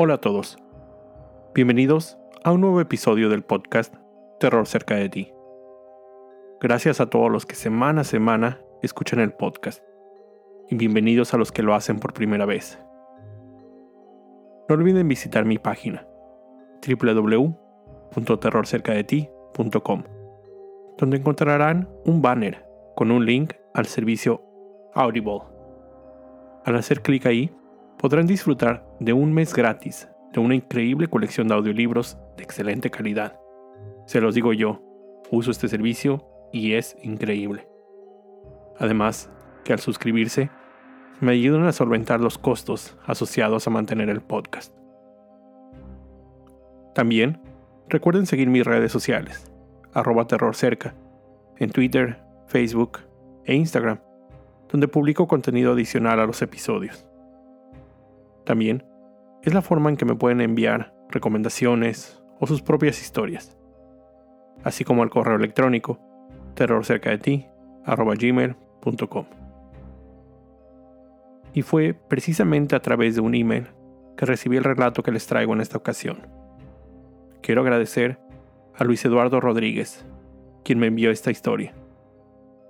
Hola a todos. Bienvenidos a un nuevo episodio del podcast Terror cerca de ti. Gracias a todos los que semana a semana escuchan el podcast. Y bienvenidos a los que lo hacen por primera vez. No olviden visitar mi página www.terrorcercadeti.com, donde encontrarán un banner con un link al servicio Audible. Al hacer clic ahí, podrán disfrutar de un mes gratis de una increíble colección de audiolibros de excelente calidad. Se los digo yo, uso este servicio y es increíble. Además, que al suscribirse, me ayudan a solventar los costos asociados a mantener el podcast. También, recuerden seguir mis redes sociales, arroba terrorcerca, en Twitter, Facebook e Instagram, donde publico contenido adicional a los episodios. También es la forma en que me pueden enviar recomendaciones o sus propias historias, así como al correo electrónico terrorcercadeti@gmail.com. Y fue precisamente a través de un email que recibí el relato que les traigo en esta ocasión. Quiero agradecer a Luis Eduardo Rodríguez, quien me envió esta historia,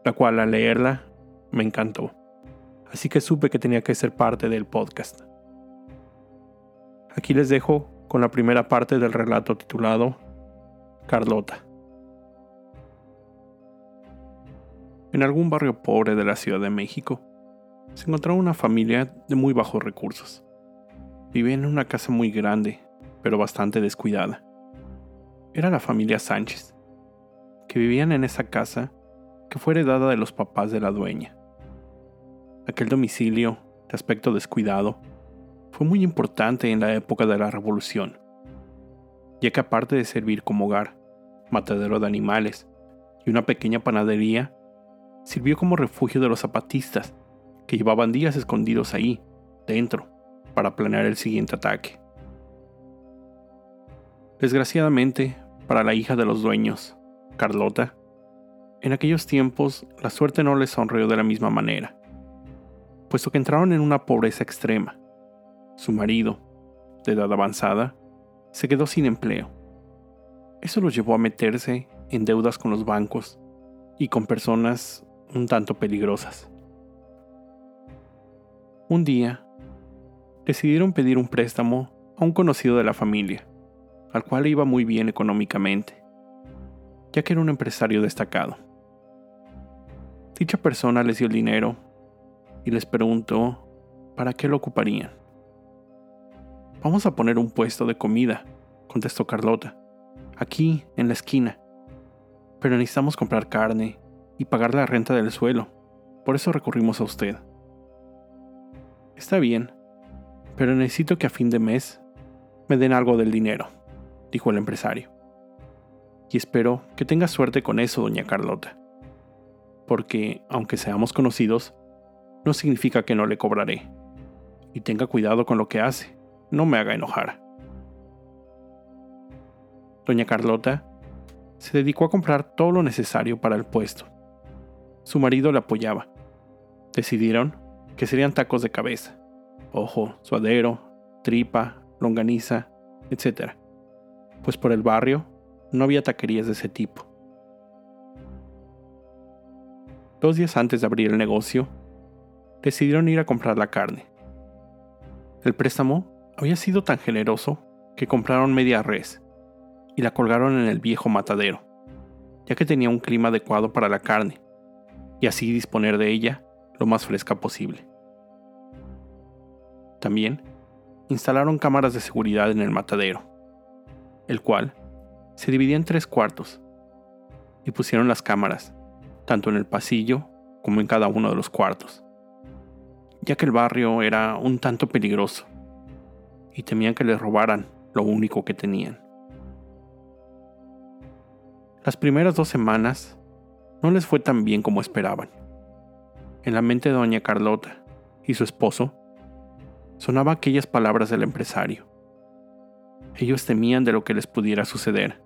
la cual al leerla me encantó, así que supe que tenía que ser parte del podcast. Aquí les dejo con la primera parte del relato titulado Carlota. En algún barrio pobre de la Ciudad de México, se encontraba una familia de muy bajos recursos. Vivían en una casa muy grande, pero bastante descuidada. Era la familia Sánchez, que vivían en esa casa que fue heredada de los papás de la dueña. Aquel domicilio, de aspecto descuidado, fue muy importante en la época de la Revolución, ya que aparte de servir como hogar, matadero de animales y una pequeña panadería, sirvió como refugio de los zapatistas, que llevaban días escondidos ahí, dentro, para planear el siguiente ataque. Desgraciadamente, para la hija de los dueños, Carlota, en aquellos tiempos la suerte no les sonrió de la misma manera, puesto que entraron en una pobreza extrema su marido, de edad avanzada, se quedó sin empleo. Eso los llevó a meterse en deudas con los bancos y con personas un tanto peligrosas. Un día, decidieron pedir un préstamo a un conocido de la familia, al cual iba muy bien económicamente, ya que era un empresario destacado. Dicha persona les dio el dinero y les preguntó para qué lo ocuparían. Vamos a poner un puesto de comida, contestó Carlota. Aquí, en la esquina. Pero necesitamos comprar carne y pagar la renta del suelo. Por eso recurrimos a usted. Está bien, pero necesito que a fin de mes me den algo del dinero, dijo el empresario. Y espero que tenga suerte con eso, doña Carlota. Porque, aunque seamos conocidos, no significa que no le cobraré. Y tenga cuidado con lo que hace no me haga enojar. Doña Carlota se dedicó a comprar todo lo necesario para el puesto. Su marido la apoyaba. Decidieron que serían tacos de cabeza, ojo, suadero, tripa, longaniza, etc. Pues por el barrio no había taquerías de ese tipo. Dos días antes de abrir el negocio, decidieron ir a comprar la carne. El préstamo había sido tan generoso que compraron media res y la colgaron en el viejo matadero, ya que tenía un clima adecuado para la carne, y así disponer de ella lo más fresca posible. También instalaron cámaras de seguridad en el matadero, el cual se dividía en tres cuartos, y pusieron las cámaras, tanto en el pasillo como en cada uno de los cuartos, ya que el barrio era un tanto peligroso y temían que les robaran lo único que tenían. Las primeras dos semanas no les fue tan bien como esperaban. En la mente de doña Carlota y su esposo sonaba aquellas palabras del empresario. Ellos temían de lo que les pudiera suceder.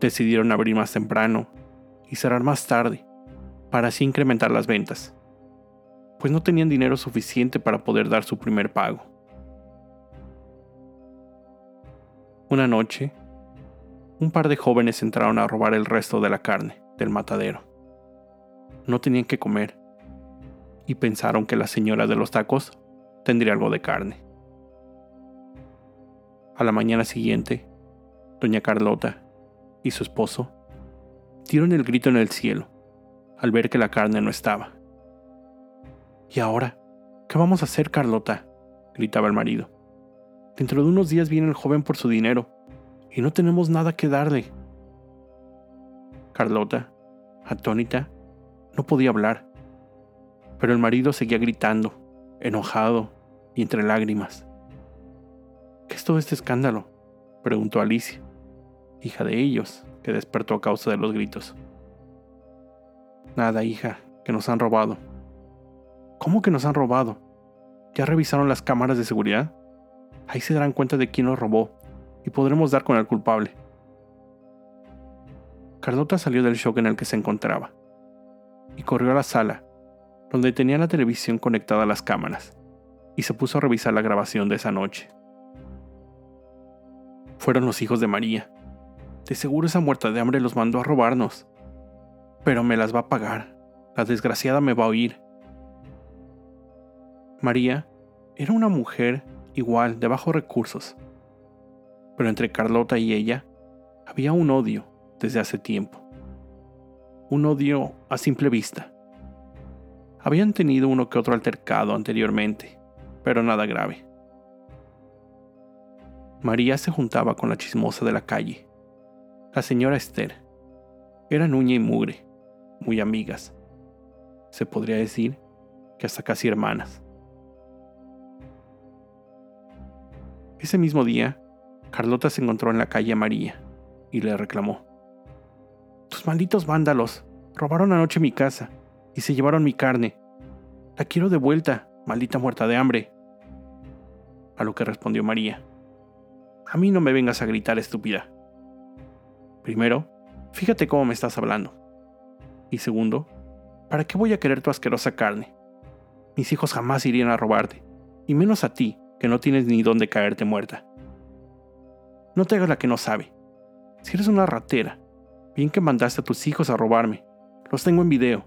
Decidieron abrir más temprano y cerrar más tarde para así incrementar las ventas, pues no tenían dinero suficiente para poder dar su primer pago. Una noche, un par de jóvenes entraron a robar el resto de la carne del matadero. No tenían que comer y pensaron que la señora de los tacos tendría algo de carne. A la mañana siguiente, doña Carlota y su esposo dieron el grito en el cielo al ver que la carne no estaba. ¿Y ahora? ¿Qué vamos a hacer, Carlota? gritaba el marido. Dentro de unos días viene el joven por su dinero y no tenemos nada que darle. Carlota, atónita, no podía hablar, pero el marido seguía gritando, enojado y entre lágrimas. ¿Qué es todo este escándalo? preguntó Alicia, hija de ellos, que despertó a causa de los gritos. Nada, hija, que nos han robado. ¿Cómo que nos han robado? ¿Ya revisaron las cámaras de seguridad? Ahí se darán cuenta de quién nos robó y podremos dar con el culpable. Carlota salió del shock en el que se encontraba y corrió a la sala, donde tenía la televisión conectada a las cámaras, y se puso a revisar la grabación de esa noche fueron los hijos de María. De seguro esa muerta de hambre los mandó a robarnos. Pero me las va a pagar. La desgraciada me va a oír. María era una mujer igual, de bajos recursos. Pero entre Carlota y ella había un odio desde hace tiempo. Un odio a simple vista. Habían tenido uno que otro altercado anteriormente, pero nada grave. María se juntaba con la chismosa de la calle, la señora Esther. Eran uña y mugre, muy amigas. Se podría decir que hasta casi hermanas. Ese mismo día, Carlota se encontró en la calle María y le reclamó. Tus malditos vándalos robaron anoche mi casa y se llevaron mi carne. La quiero de vuelta, maldita muerta de hambre. A lo que respondió María. A mí no me vengas a gritar, estúpida. Primero, fíjate cómo me estás hablando. Y segundo, ¿para qué voy a querer tu asquerosa carne? Mis hijos jamás irían a robarte, y menos a ti, que no tienes ni dónde caerte muerta. No te hagas la que no sabe. Si eres una ratera, bien que mandaste a tus hijos a robarme. Los tengo en video.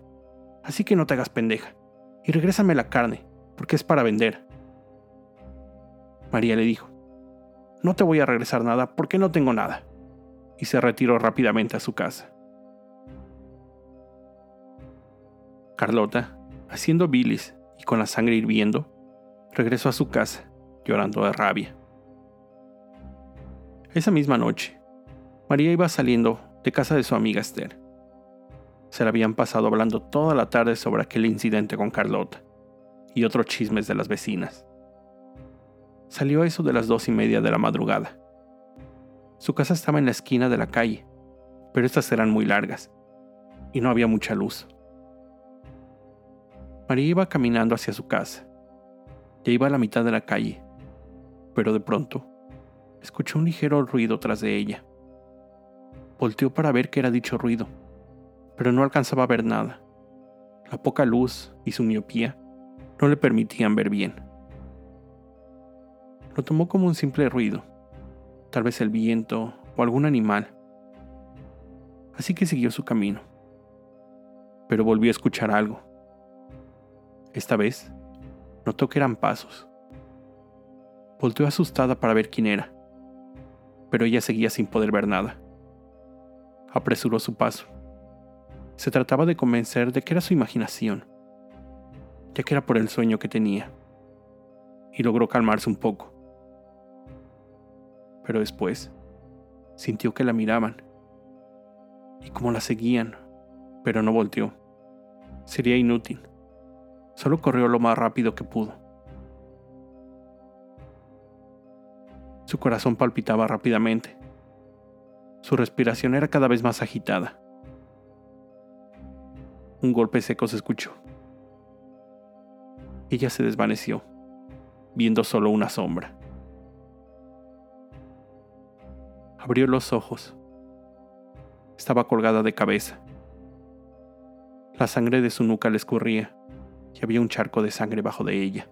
Así que no te hagas pendeja. Y regrésame la carne, porque es para vender. María le dijo, no te voy a regresar nada porque no tengo nada. Y se retiró rápidamente a su casa. Carlota, haciendo bilis y con la sangre hirviendo, regresó a su casa, llorando de rabia. Esa misma noche, María iba saliendo de casa de su amiga Esther. Se la habían pasado hablando toda la tarde sobre aquel incidente con Carlota y otros chismes de las vecinas. Salió a eso de las dos y media de la madrugada. Su casa estaba en la esquina de la calle, pero estas eran muy largas, y no había mucha luz. María iba caminando hacia su casa. Ya iba a la mitad de la calle, pero de pronto escuchó un ligero ruido tras de ella. Volteó para ver qué era dicho ruido, pero no alcanzaba a ver nada. La poca luz y su miopía no le permitían ver bien. Lo tomó como un simple ruido, tal vez el viento o algún animal. Así que siguió su camino. Pero volvió a escuchar algo. Esta vez, notó que eran pasos. Volteó asustada para ver quién era, pero ella seguía sin poder ver nada. Apresuró su paso. Se trataba de convencer de que era su imaginación, ya que era por el sueño que tenía, y logró calmarse un poco pero después sintió que la miraban y como la seguían, pero no volteó. Sería inútil. Solo corrió lo más rápido que pudo. Su corazón palpitaba rápidamente. Su respiración era cada vez más agitada. Un golpe seco se escuchó. Ella se desvaneció, viendo solo una sombra. Abrió los ojos. Estaba colgada de cabeza. La sangre de su nuca le escurría y había un charco de sangre bajo de ella.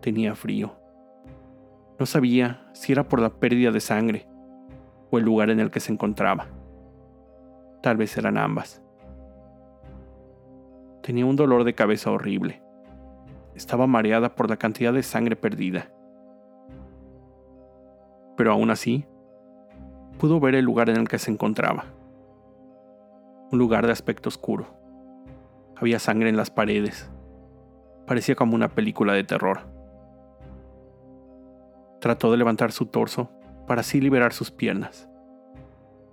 Tenía frío. No sabía si era por la pérdida de sangre o el lugar en el que se encontraba. Tal vez eran ambas. Tenía un dolor de cabeza horrible. Estaba mareada por la cantidad de sangre perdida. Pero aún así, pudo ver el lugar en el que se encontraba. Un lugar de aspecto oscuro. Había sangre en las paredes. Parecía como una película de terror. Trató de levantar su torso para así liberar sus piernas,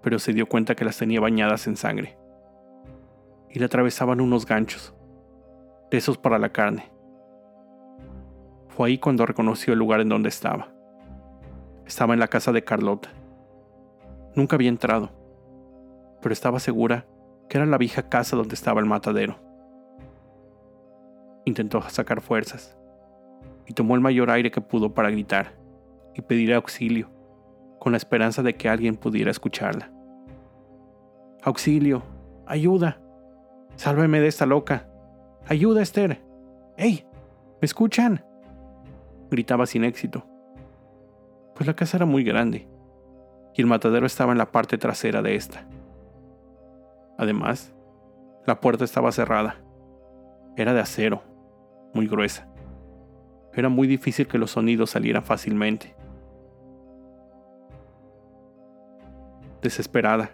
pero se dio cuenta que las tenía bañadas en sangre. Y le atravesaban unos ganchos, esos para la carne. Fue ahí cuando reconoció el lugar en donde estaba. Estaba en la casa de Carlota. Nunca había entrado, pero estaba segura que era la vieja casa donde estaba el matadero. Intentó sacar fuerzas y tomó el mayor aire que pudo para gritar y pedir auxilio, con la esperanza de que alguien pudiera escucharla. Auxilio, ayuda, sálveme de esta loca, ayuda Esther, ¡Ey! ¿Me escuchan? Gritaba sin éxito, pues la casa era muy grande y el matadero estaba en la parte trasera de esta. Además, la puerta estaba cerrada. Era de acero, muy gruesa. Era muy difícil que los sonidos salieran fácilmente. Desesperada,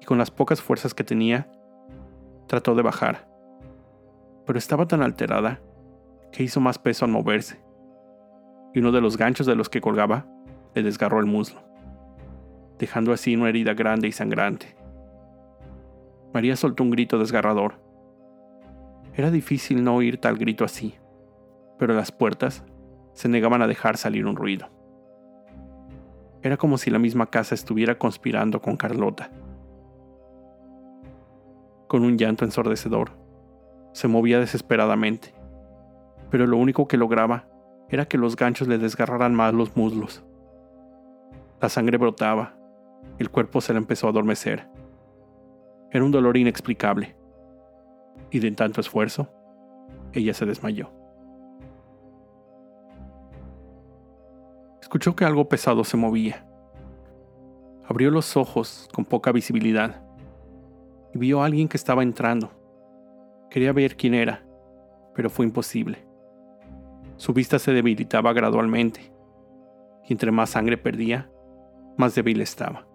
y con las pocas fuerzas que tenía, trató de bajar. Pero estaba tan alterada que hizo más peso al moverse, y uno de los ganchos de los que colgaba le desgarró el muslo, dejando así una herida grande y sangrante. María soltó un grito desgarrador. Era difícil no oír tal grito así, pero las puertas se negaban a dejar salir un ruido. Era como si la misma casa estuviera conspirando con Carlota. Con un llanto ensordecedor, se movía desesperadamente, pero lo único que lograba era que los ganchos le desgarraran más los muslos. La sangre brotaba, el cuerpo se le empezó a adormecer. Era un dolor inexplicable, y de tanto esfuerzo, ella se desmayó. Escuchó que algo pesado se movía. Abrió los ojos con poca visibilidad y vio a alguien que estaba entrando. Quería ver quién era, pero fue imposible. Su vista se debilitaba gradualmente, y entre más sangre perdía, más débil estaba.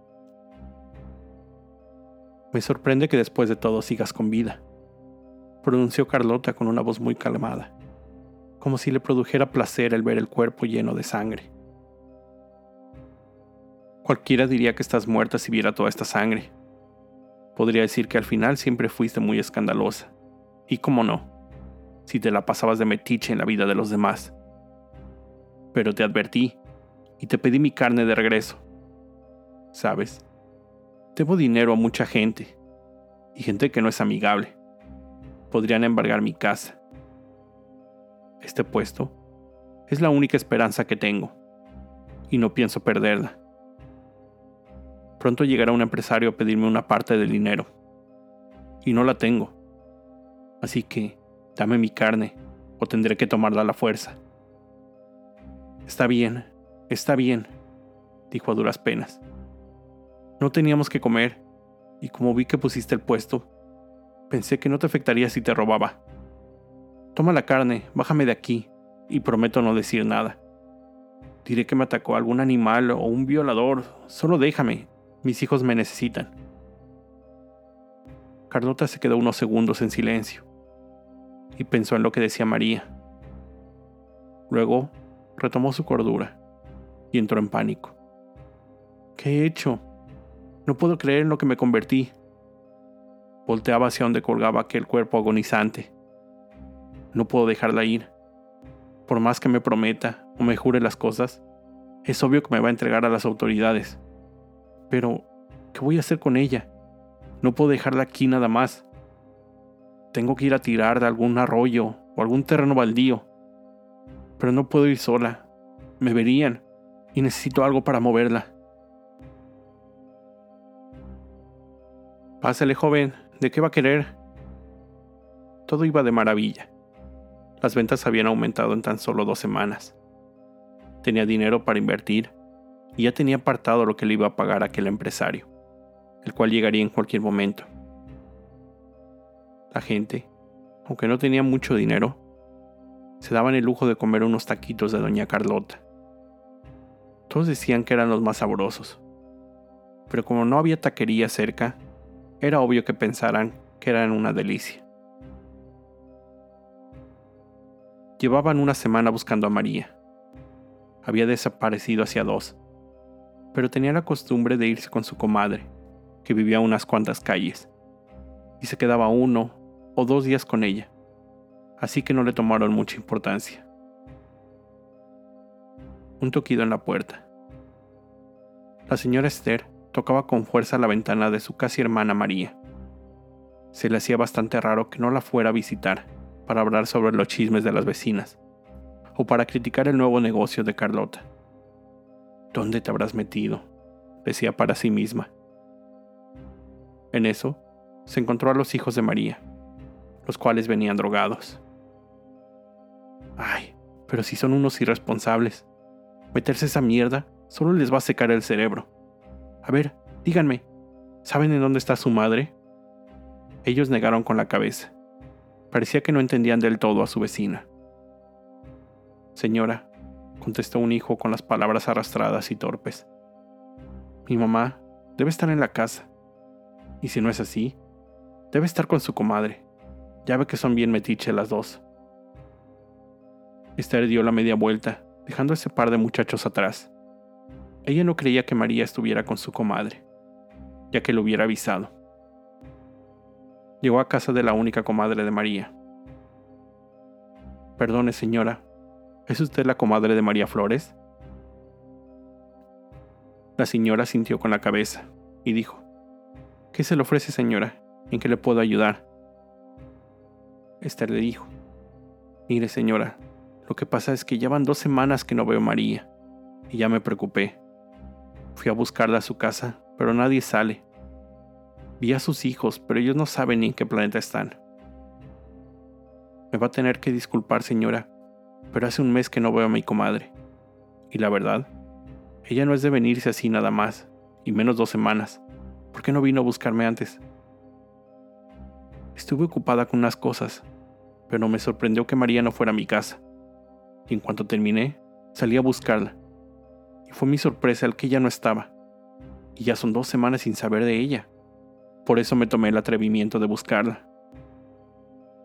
Me sorprende que después de todo sigas con vida, pronunció Carlota con una voz muy calmada, como si le produjera placer el ver el cuerpo lleno de sangre. Cualquiera diría que estás muerta si viera toda esta sangre. Podría decir que al final siempre fuiste muy escandalosa. Y cómo no, si te la pasabas de metiche en la vida de los demás. Pero te advertí y te pedí mi carne de regreso. ¿sabes? Debo dinero a mucha gente, y gente que no es amigable. Podrían embargar mi casa. Este puesto es la única esperanza que tengo, y no pienso perderla. Pronto llegará un empresario a pedirme una parte del dinero, y no la tengo. Así que, dame mi carne, o tendré que tomarla a la fuerza. Está bien, está bien, dijo a duras penas. No teníamos que comer, y como vi que pusiste el puesto, pensé que no te afectaría si te robaba. Toma la carne, bájame de aquí, y prometo no decir nada. Diré que me atacó algún animal o un violador, solo déjame, mis hijos me necesitan. Carlota se quedó unos segundos en silencio y pensó en lo que decía María. Luego retomó su cordura y entró en pánico. ¿Qué he hecho? No puedo creer en lo que me convertí. Volteaba hacia donde colgaba aquel cuerpo agonizante. No puedo dejarla ir. Por más que me prometa o me jure las cosas, es obvio que me va a entregar a las autoridades. Pero, ¿qué voy a hacer con ella? No puedo dejarla aquí nada más. Tengo que ir a tirar de algún arroyo o algún terreno baldío. Pero no puedo ir sola. Me verían y necesito algo para moverla. Pásale, joven, ¿de qué va a querer? Todo iba de maravilla. Las ventas habían aumentado en tan solo dos semanas. tenía dinero para invertir y ya tenía apartado lo que le iba a pagar aquel empresario, el cual llegaría en cualquier momento. La gente, aunque no tenía mucho dinero, se daban el lujo de comer unos taquitos de Doña Carlota. Todos decían que eran los más sabrosos, pero como no había taquería cerca, era obvio que pensaran que eran una delicia. Llevaban una semana buscando a María. Había desaparecido hacia dos, pero tenía la costumbre de irse con su comadre, que vivía unas cuantas calles, y se quedaba uno o dos días con ella, así que no le tomaron mucha importancia. Un toquido en la puerta. La señora Esther tocaba con fuerza la ventana de su casi hermana María. Se le hacía bastante raro que no la fuera a visitar para hablar sobre los chismes de las vecinas, o para criticar el nuevo negocio de Carlota. ¿Dónde te habrás metido? decía para sí misma. En eso, se encontró a los hijos de María, los cuales venían drogados. Ay, pero si son unos irresponsables. Meterse esa mierda solo les va a secar el cerebro. A ver, díganme, ¿saben en dónde está su madre? Ellos negaron con la cabeza. Parecía que no entendían del todo a su vecina. Señora, contestó un hijo con las palabras arrastradas y torpes. Mi mamá debe estar en la casa. Y si no es así, debe estar con su comadre. Ya ve que son bien metiche las dos. Esther dio la media vuelta, dejando ese par de muchachos atrás. Ella no creía que María estuviera con su comadre, ya que lo hubiera avisado llegó a casa de la única comadre de María. Perdone, señora, ¿es usted la comadre de María Flores? La señora sintió con la cabeza y dijo, ¿Qué se le ofrece, señora? ¿En qué le puedo ayudar? Esther le dijo, Mire, señora, lo que pasa es que ya van dos semanas que no veo a María, y ya me preocupé. Fui a buscarla a su casa, pero nadie sale. Vi a sus hijos, pero ellos no saben ni en qué planeta están. Me va a tener que disculpar, señora, pero hace un mes que no veo a mi comadre. Y la verdad, ella no es de venirse así nada más, y menos dos semanas. ¿Por qué no vino a buscarme antes? Estuve ocupada con unas cosas, pero me sorprendió que María no fuera a mi casa. Y en cuanto terminé, salí a buscarla. Y fue mi sorpresa el que ella no estaba. Y ya son dos semanas sin saber de ella. Por eso me tomé el atrevimiento de buscarla.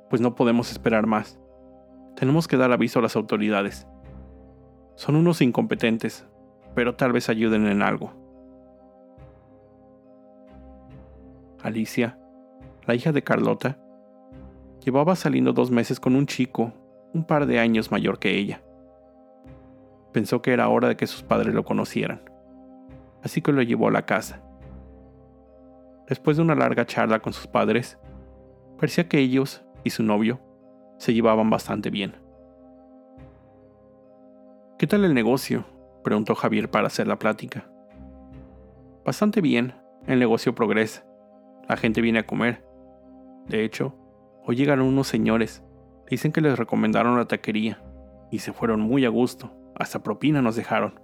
Pues no podemos esperar más. Tenemos que dar aviso a las autoridades. Son unos incompetentes, pero tal vez ayuden en algo. Alicia, la hija de Carlota, llevaba saliendo dos meses con un chico, un par de años mayor que ella. Pensó que era hora de que sus padres lo conocieran, así que lo llevó a la casa. Después de una larga charla con sus padres, parecía que ellos y su novio se llevaban bastante bien. ¿Qué tal el negocio? preguntó Javier para hacer la plática. Bastante bien, el negocio progresa. La gente viene a comer. De hecho, hoy llegaron unos señores. Dicen que les recomendaron la taquería y se fueron muy a gusto. Hasta propina nos dejaron.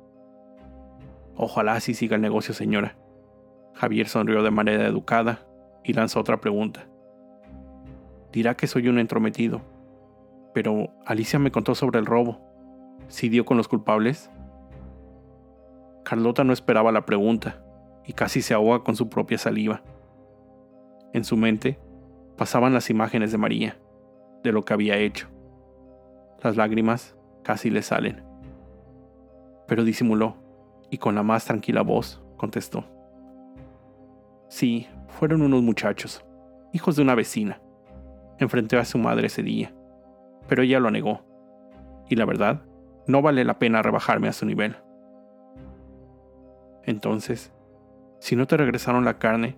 Ojalá así siga el negocio, señora. Javier sonrió de manera educada y lanzó otra pregunta. Dirá que soy un entrometido, pero Alicia me contó sobre el robo. ¿Sí dio con los culpables? Carlota no esperaba la pregunta y casi se ahoga con su propia saliva. En su mente pasaban las imágenes de María, de lo que había hecho. Las lágrimas casi le salen. Pero disimuló y con la más tranquila voz contestó. Sí, fueron unos muchachos, hijos de una vecina. Enfrenté a su madre ese día, pero ella lo negó. Y la verdad, no vale la pena rebajarme a su nivel. Entonces, si no te regresaron la carne,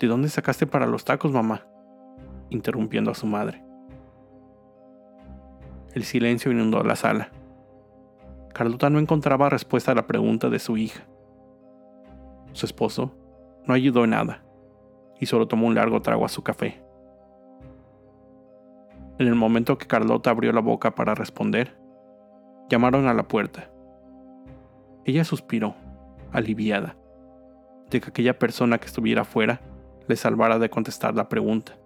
¿de dónde sacaste para los tacos, mamá? interrumpiendo a su madre. El silencio inundó la sala. Carlota no encontraba respuesta a la pregunta de su hija. Su esposo no ayudó en nada, y solo tomó un largo trago a su café. En el momento que Carlota abrió la boca para responder, llamaron a la puerta, Ella suspiró, aliviada, de que aquella persona que estuviera afuera le salvara de contestar la pregunta.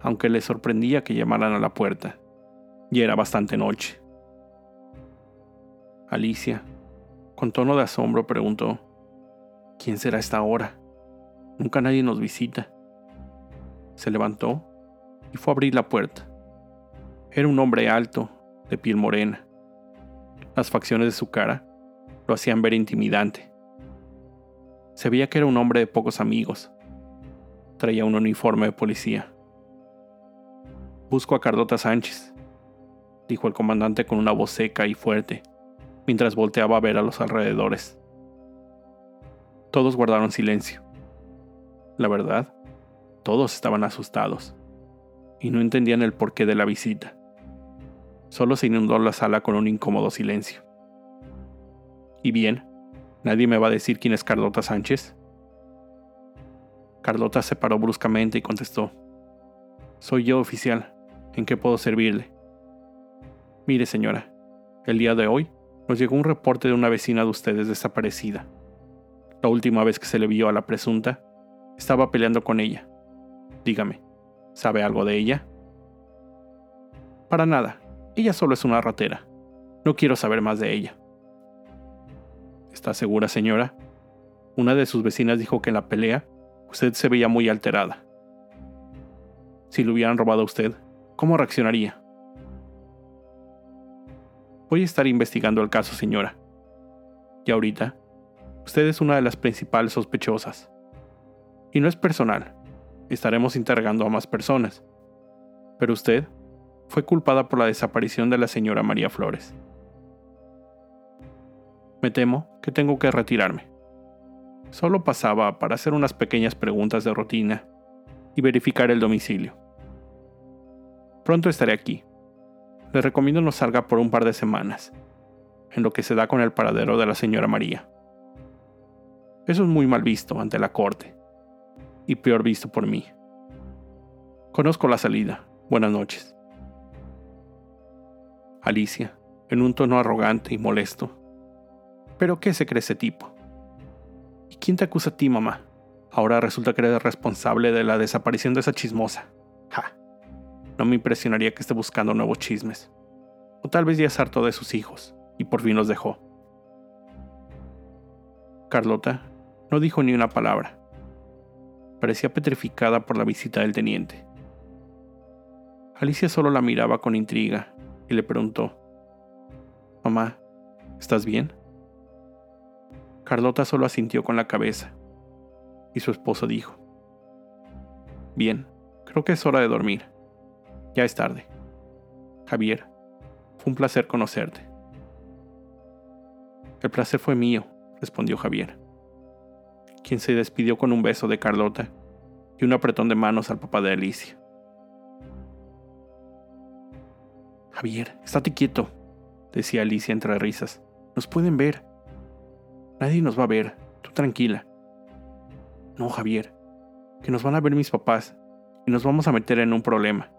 Aunque le sorprendía que llamaran a la puerta, y era bastante noche. Alicia, con tono de asombro, preguntó, ¿Quién será esta hora? Nunca nadie nos visita. Se levantó y fue a abrir la puerta. Era un hombre alto, de piel morena. Las facciones de su cara lo hacían ver intimidante. Se veía que era un hombre de pocos amigos. Traía un uniforme de policía. Busco a Cardota Sánchez, dijo el comandante con una voz seca y fuerte, mientras volteaba a ver a los alrededores. Todos guardaron silencio. La verdad, todos estaban asustados y no entendían el porqué de la visita. Solo se inundó la sala con un incómodo silencio. ¿Y bien? ¿Nadie me va a decir quién es Carlota Sánchez? Carlota se paró bruscamente y contestó. Soy yo, oficial. ¿En qué puedo servirle? Mire, señora, el día de hoy nos llegó un reporte de una vecina de ustedes desaparecida. La última vez que se le vio a la presunta, estaba peleando con ella. Dígame, ¿sabe algo de ella? Para nada, ella solo es una ratera. No quiero saber más de ella. ¿Está segura, señora? Una de sus vecinas dijo que en la pelea usted se veía muy alterada. Si lo hubieran robado a usted, ¿cómo reaccionaría? Voy a estar investigando el caso, señora. Y ahorita, usted es una de las principales sospechosas. Y no es personal. Estaremos interrogando a más personas. Pero usted fue culpada por la desaparición de la señora María Flores. Me temo que tengo que retirarme. Solo pasaba para hacer unas pequeñas preguntas de rutina y verificar el domicilio. Pronto estaré aquí. Le recomiendo no salga por un par de semanas, en lo que se da con el paradero de la señora María. Eso es muy mal visto ante la corte, y peor visto por mí. Conozco la salida. Buenas noches. Alicia, en un tono arrogante y molesto. ¿Pero qué se cree ese tipo? ¿Y quién te acusa a ti, mamá? Ahora resulta que eres responsable de la desaparición de esa chismosa. Ja. No me impresionaría que esté buscando nuevos chismes. O tal vez ya es harto de sus hijos, y por fin los dejó. Carlota no dijo ni una palabra. Parecía petrificada por la visita del teniente. Alicia solo la miraba con intriga y le preguntó, Mamá, ¿estás bien? Carlota solo asintió con la cabeza, y su esposo dijo, Bien, creo que es hora de dormir. Ya es tarde. Javier, fue un placer conocerte. El placer fue mío, respondió Javier, quien se despidió con un beso de Carlota y un apretón de manos al papá de Alicia. Javier, estate quieto, decía Alicia entre risas. Nos pueden ver. Nadie nos va a ver. Tú tranquila. No, Javier, que nos van a ver mis papás y nos vamos a meter en un problema.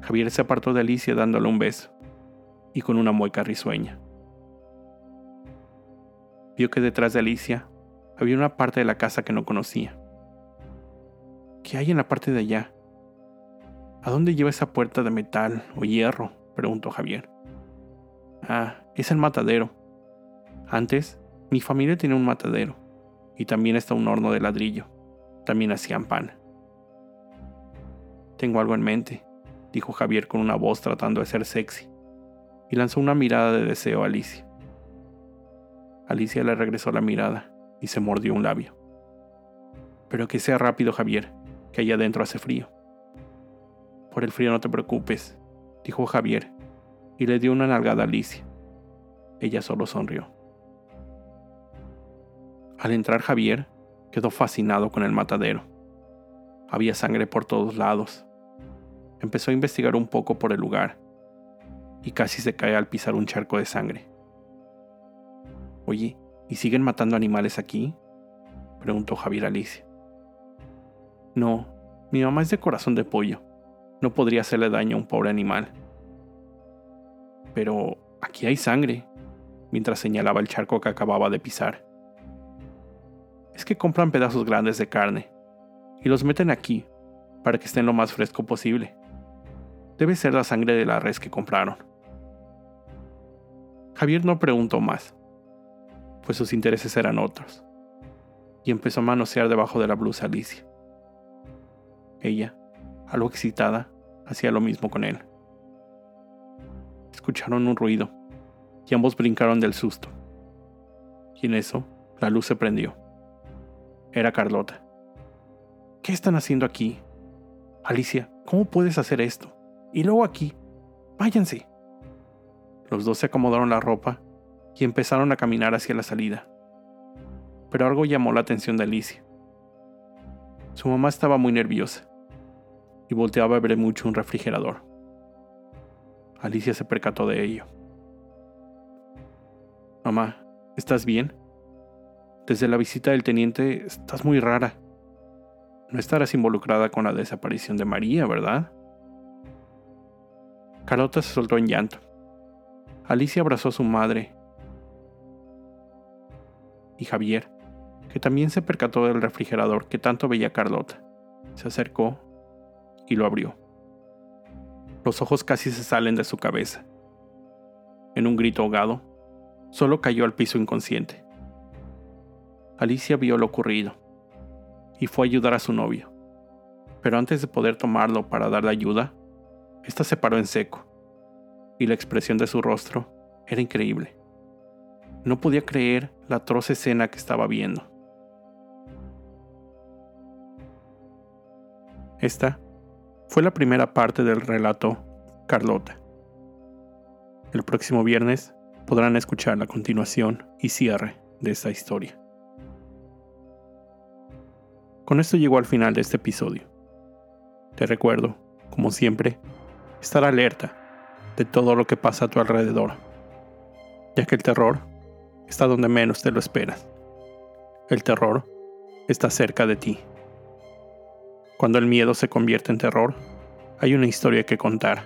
Javier se apartó de Alicia dándole un beso y con una mueca risueña. Vio que detrás de Alicia había una parte de la casa que no conocía. ¿Qué hay en la parte de allá? ¿A dónde lleva esa puerta de metal o hierro? preguntó Javier. Ah, es el matadero. Antes, mi familia tenía un matadero, y también está un horno de ladrillo. También hacían pan. Tengo algo en mente, dijo Javier con una voz tratando de ser sexy, y lanzó una mirada de deseo a Alicia. Alicia le regresó la mirada y se mordió un labio. Pero que sea rápido, Javier, que allá adentro hace frío. Por el frío no te preocupes, dijo Javier, y le dio una nalgada a Alicia. Ella solo sonrió. Al entrar Javier, quedó fascinado con el matadero. Había sangre por todos lados. Empezó a investigar un poco por el lugar y casi se cae al pisar un charco de sangre. Oye, ¿y siguen matando animales aquí? preguntó Javier Alicia. No, mi mamá es de corazón de pollo no podría hacerle daño a un pobre animal. Pero aquí hay sangre. mientras señalaba el charco que acababa de pisar. Es que compran pedazos grandes de carne y los meten aquí para que estén lo más fresco posible. Debe ser la sangre de la res que compraron. Javier no preguntó más, pues sus intereses eran otros, y empezó a manosear debajo de la blusa Alicia. Ella, algo excitada, hacía lo mismo con él. Escucharon un ruido, y ambos brincaron del susto. Y en eso, la luz se prendió. Era Carlota. ¿Qué están haciendo aquí? Alicia, ¿cómo puedes hacer esto? Y luego aquí. Váyanse. Los dos se acomodaron la ropa y empezaron a caminar hacia la salida. Pero algo llamó la atención de Alicia. Su mamá estaba muy nerviosa y volteaba a ver mucho un refrigerador. Alicia se percató de ello. Mamá, ¿estás bien? Desde la visita del teniente estás muy rara. No estarás involucrada con la desaparición de María, ¿verdad? Carlota se soltó en llanto. Alicia abrazó a su madre y Javier, que también se percató del refrigerador que tanto veía Carlota, se acercó y lo abrió. Los ojos casi se salen de su cabeza. En un grito ahogado, solo cayó al piso inconsciente. Alicia vio lo ocurrido y fue a ayudar a su novio. Pero antes de poder tomarlo para darle ayuda, ésta se paró en seco, y la expresión de su rostro era increíble. No podía creer la atroz escena que estaba viendo. Esta fue la primera parte del relato Carlota. El próximo viernes podrán escuchar la continuación y cierre de esta historia. Con esto llegó al final de este episodio. Te recuerdo, como siempre, estar alerta de todo lo que pasa a tu alrededor, ya que el terror está donde menos te lo esperas. El terror está cerca de ti. Cuando el miedo se convierte en terror, hay una historia que contar